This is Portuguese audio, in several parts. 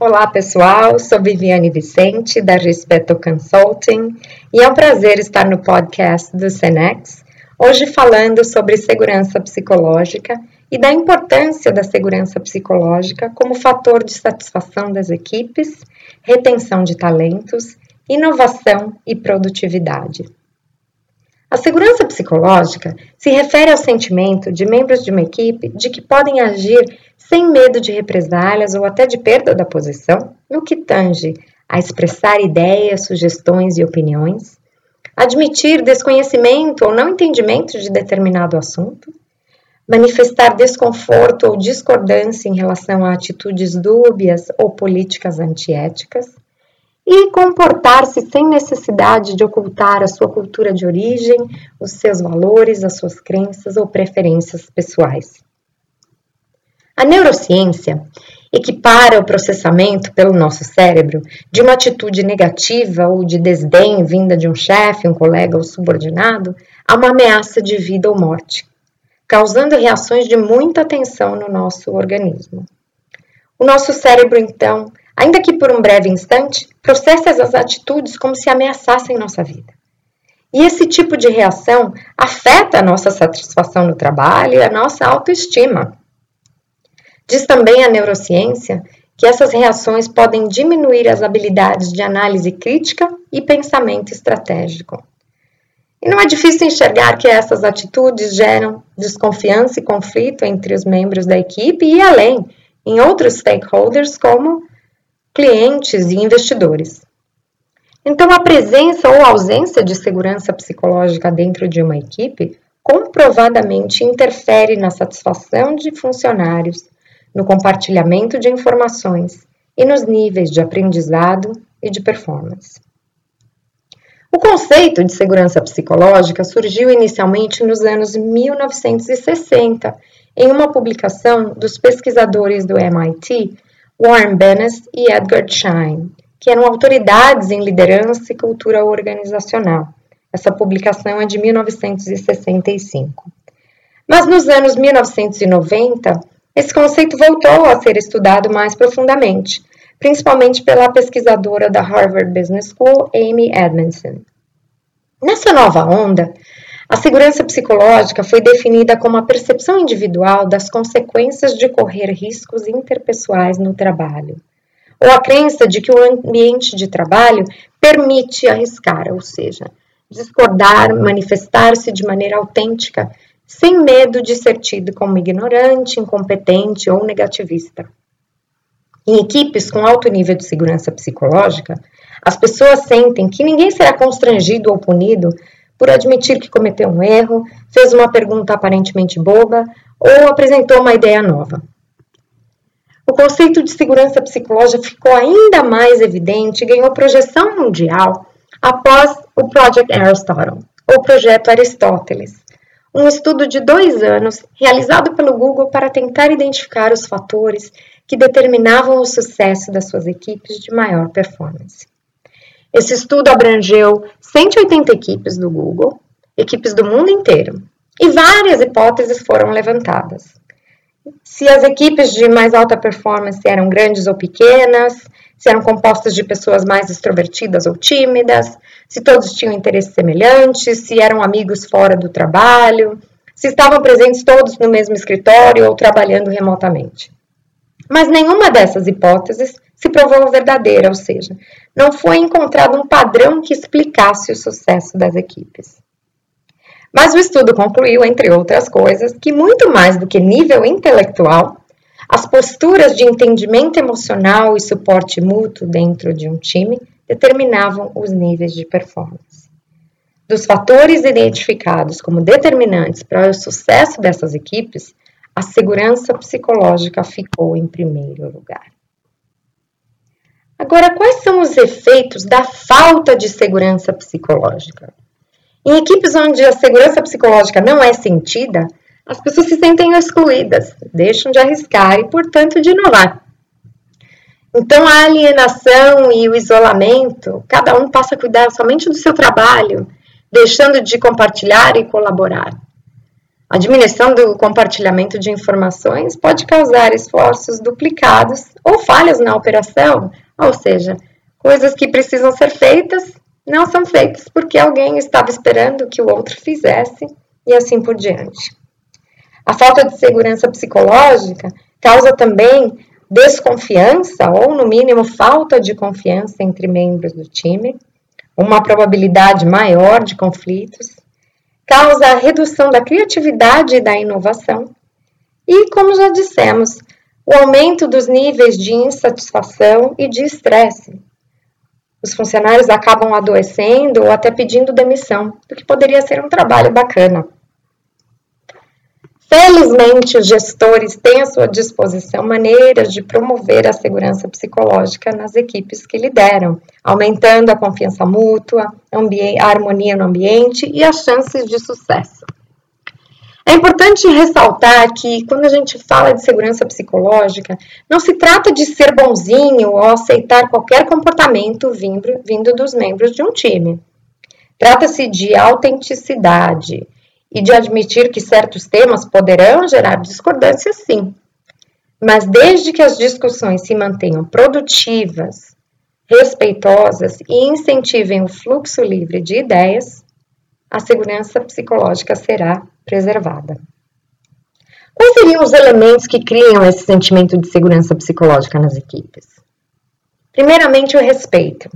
Olá pessoal, sou Viviane Vicente da Respeto Consulting e é um prazer estar no podcast do Senex, hoje falando sobre segurança psicológica e da importância da segurança psicológica como fator de satisfação das equipes, retenção de talentos, inovação e produtividade. A segurança psicológica se refere ao sentimento de membros de uma equipe de que podem agir sem medo de represálias ou até de perda da posição, no que tange a expressar ideias, sugestões e opiniões, admitir desconhecimento ou não entendimento de determinado assunto, manifestar desconforto ou discordância em relação a atitudes dúbias ou políticas antiéticas, e comportar-se sem necessidade de ocultar a sua cultura de origem, os seus valores, as suas crenças ou preferências pessoais. A neurociência equipara o processamento pelo nosso cérebro de uma atitude negativa ou de desdém vinda de um chefe, um colega ou subordinado a uma ameaça de vida ou morte, causando reações de muita tensão no nosso organismo. O nosso cérebro, então, ainda que por um breve instante, processa essas atitudes como se ameaçassem nossa vida. E esse tipo de reação afeta a nossa satisfação no trabalho e a nossa autoestima. Diz também a neurociência que essas reações podem diminuir as habilidades de análise crítica e pensamento estratégico. E não é difícil enxergar que essas atitudes geram desconfiança e conflito entre os membros da equipe e além, em outros stakeholders, como clientes e investidores. Então, a presença ou ausência de segurança psicológica dentro de uma equipe comprovadamente interfere na satisfação de funcionários, no compartilhamento de informações e nos níveis de aprendizado e de performance. O conceito de segurança psicológica surgiu inicialmente nos anos 1960 em uma publicação dos pesquisadores do MIT Warren Bennis e Edgar Schein, que eram autoridades em liderança e cultura organizacional. Essa publicação é de 1965. Mas nos anos 1990, esse conceito voltou a ser estudado mais profundamente, principalmente pela pesquisadora da Harvard Business School, Amy Edmondson. Nessa nova onda, a segurança psicológica foi definida como a percepção individual das consequências de correr riscos interpessoais no trabalho, ou a crença de que o ambiente de trabalho permite arriscar, ou seja, discordar, manifestar-se de maneira autêntica, sem medo de ser tido como ignorante, incompetente ou negativista. Em equipes com alto nível de segurança psicológica, as pessoas sentem que ninguém será constrangido ou punido por admitir que cometeu um erro, fez uma pergunta aparentemente boba ou apresentou uma ideia nova. O conceito de segurança psicológica ficou ainda mais evidente e ganhou projeção mundial após o Project Aristotle, ou Projeto Aristóteles, um estudo de dois anos realizado pelo Google para tentar identificar os fatores que determinavam o sucesso das suas equipes de maior performance. Esse estudo abrangeu 180 equipes do Google, equipes do mundo inteiro, e várias hipóteses foram levantadas. Se as equipes de mais alta performance eram grandes ou pequenas, se eram compostas de pessoas mais extrovertidas ou tímidas, se todos tinham interesses semelhantes, se eram amigos fora do trabalho, se estavam presentes todos no mesmo escritório ou trabalhando remotamente. Mas nenhuma dessas hipóteses se provou verdadeira, ou seja, não foi encontrado um padrão que explicasse o sucesso das equipes. Mas o estudo concluiu, entre outras coisas, que muito mais do que nível intelectual, as posturas de entendimento emocional e suporte mútuo dentro de um time determinavam os níveis de performance. Dos fatores identificados como determinantes para o sucesso dessas equipes, a segurança psicológica ficou em primeiro lugar. Agora, quais são os efeitos da falta de segurança psicológica? Em equipes onde a segurança psicológica não é sentida, as pessoas se sentem excluídas, deixam de arriscar e, portanto, de inovar. Então, a alienação e o isolamento, cada um passa a cuidar somente do seu trabalho, deixando de compartilhar e colaborar. A diminuição do compartilhamento de informações pode causar esforços duplicados ou falhas na operação, ou seja, coisas que precisam ser feitas não são feitas porque alguém estava esperando que o outro fizesse e assim por diante. A falta de segurança psicológica causa também desconfiança ou, no mínimo, falta de confiança entre membros do time, uma probabilidade maior de conflitos, causa a redução da criatividade e da inovação e, como já dissemos, o aumento dos níveis de insatisfação e de estresse. Os funcionários acabam adoecendo ou até pedindo demissão, do que poderia ser um trabalho bacana. Felizmente, os gestores têm à sua disposição maneiras de promover a segurança psicológica nas equipes que lideram, aumentando a confiança mútua, a harmonia no ambiente e as chances de sucesso. É importante ressaltar que, quando a gente fala de segurança psicológica, não se trata de ser bonzinho ou aceitar qualquer comportamento vindo, vindo dos membros de um time. Trata-se de autenticidade, e de admitir que certos temas poderão gerar discordância, sim. Mas desde que as discussões se mantenham produtivas, respeitosas e incentivem o fluxo livre de ideias, a segurança psicológica será preservada. Quais seriam os elementos que criam esse sentimento de segurança psicológica nas equipes? Primeiramente, o respeito.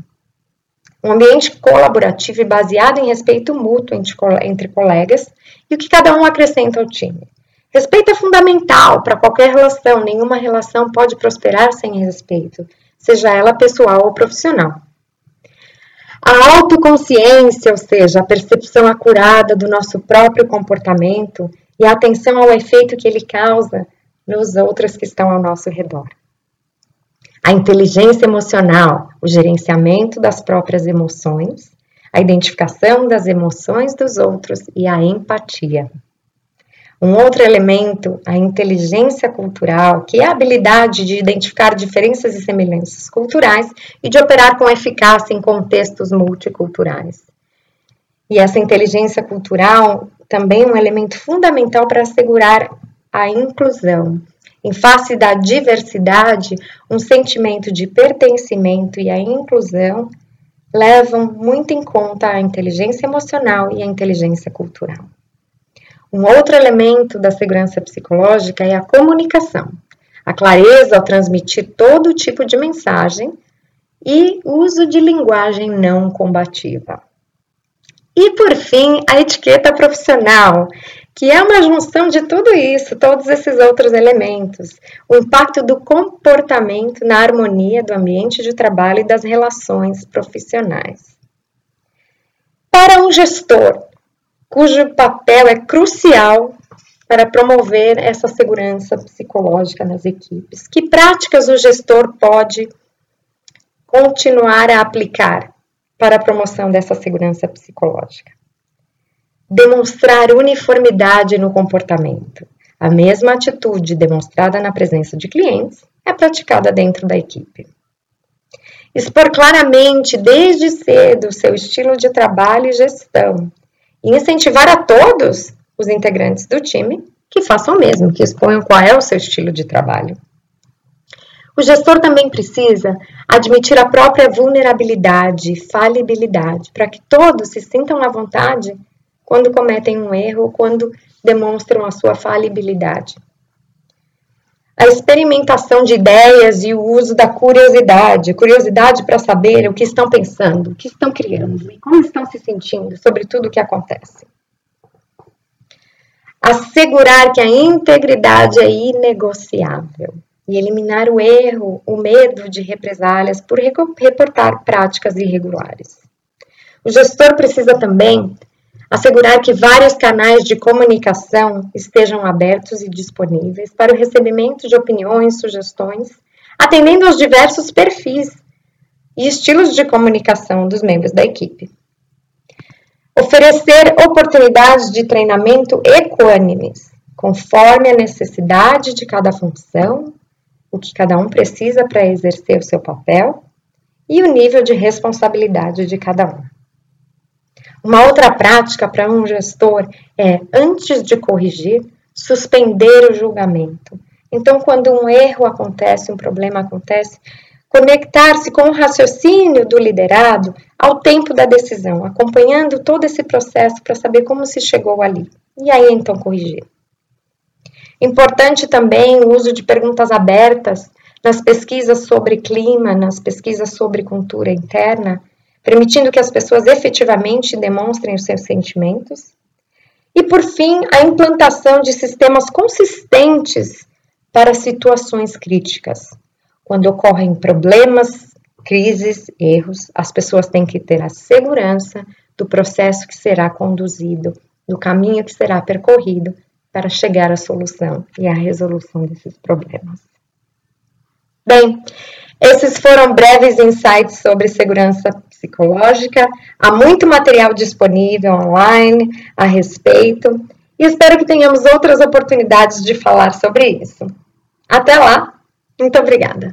Um ambiente colaborativo e baseado em respeito mútuo entre colegas e o que cada um acrescenta ao time. Respeito é fundamental para qualquer relação, nenhuma relação pode prosperar sem respeito, seja ela pessoal ou profissional. A autoconsciência, ou seja, a percepção acurada do nosso próprio comportamento e a atenção ao efeito que ele causa nos outros que estão ao nosso redor. A inteligência emocional, o gerenciamento das próprias emoções, a identificação das emoções dos outros e a empatia. Um outro elemento, a inteligência cultural, que é a habilidade de identificar diferenças e semelhanças culturais e de operar com eficácia em contextos multiculturais. E essa inteligência cultural também é um elemento fundamental para assegurar a inclusão, em face da diversidade, um sentimento de pertencimento e a inclusão levam muito em conta a inteligência emocional e a inteligência cultural. Um outro elemento da segurança psicológica é a comunicação, a clareza ao transmitir todo tipo de mensagem e uso de linguagem não combativa. E por fim, a etiqueta profissional, que é uma junção de tudo isso, todos esses outros elementos. O impacto do comportamento na harmonia do ambiente de trabalho e das relações profissionais. Para um gestor, cujo papel é crucial para promover essa segurança psicológica nas equipes, que práticas o gestor pode continuar a aplicar para a promoção dessa segurança psicológica? demonstrar uniformidade no comportamento. A mesma atitude demonstrada na presença de clientes é praticada dentro da equipe. Expor claramente desde cedo seu estilo de trabalho e gestão e incentivar a todos os integrantes do time que façam o mesmo, que exponham qual é o seu estilo de trabalho. O gestor também precisa admitir a própria vulnerabilidade e falibilidade para que todos se sintam à vontade quando cometem um erro, quando demonstram a sua falibilidade. A experimentação de ideias e o uso da curiosidade, curiosidade para saber o que estão pensando, o que estão criando e como estão se sentindo sobre tudo o que acontece. Assegurar que a integridade é inegociável e eliminar o erro, o medo de represálias por reportar práticas irregulares. O gestor precisa também assegurar que vários canais de comunicação estejam abertos e disponíveis para o recebimento de opiniões, sugestões, atendendo aos diversos perfis e estilos de comunicação dos membros da equipe. Oferecer oportunidades de treinamento equânimes, conforme a necessidade de cada função, o que cada um precisa para exercer o seu papel e o nível de responsabilidade de cada um. Uma outra prática para um gestor é, antes de corrigir, suspender o julgamento. Então, quando um erro acontece, um problema acontece, conectar-se com o raciocínio do liderado ao tempo da decisão, acompanhando todo esse processo para saber como se chegou ali. E aí então corrigir. Importante também o uso de perguntas abertas nas pesquisas sobre clima, nas pesquisas sobre cultura interna, permitindo que as pessoas efetivamente demonstrem os seus sentimentos. E, por fim, a implantação de sistemas consistentes para situações críticas. Quando ocorrem problemas, crises, erros, as pessoas têm que ter a segurança do processo que será conduzido, do caminho que será percorrido para chegar à solução e à resolução desses problemas. Bem, esses foram breves insights sobre segurança psicológica. Há muito material disponível online a respeito e espero que tenhamos outras oportunidades de falar sobre isso. Até lá, muito obrigada.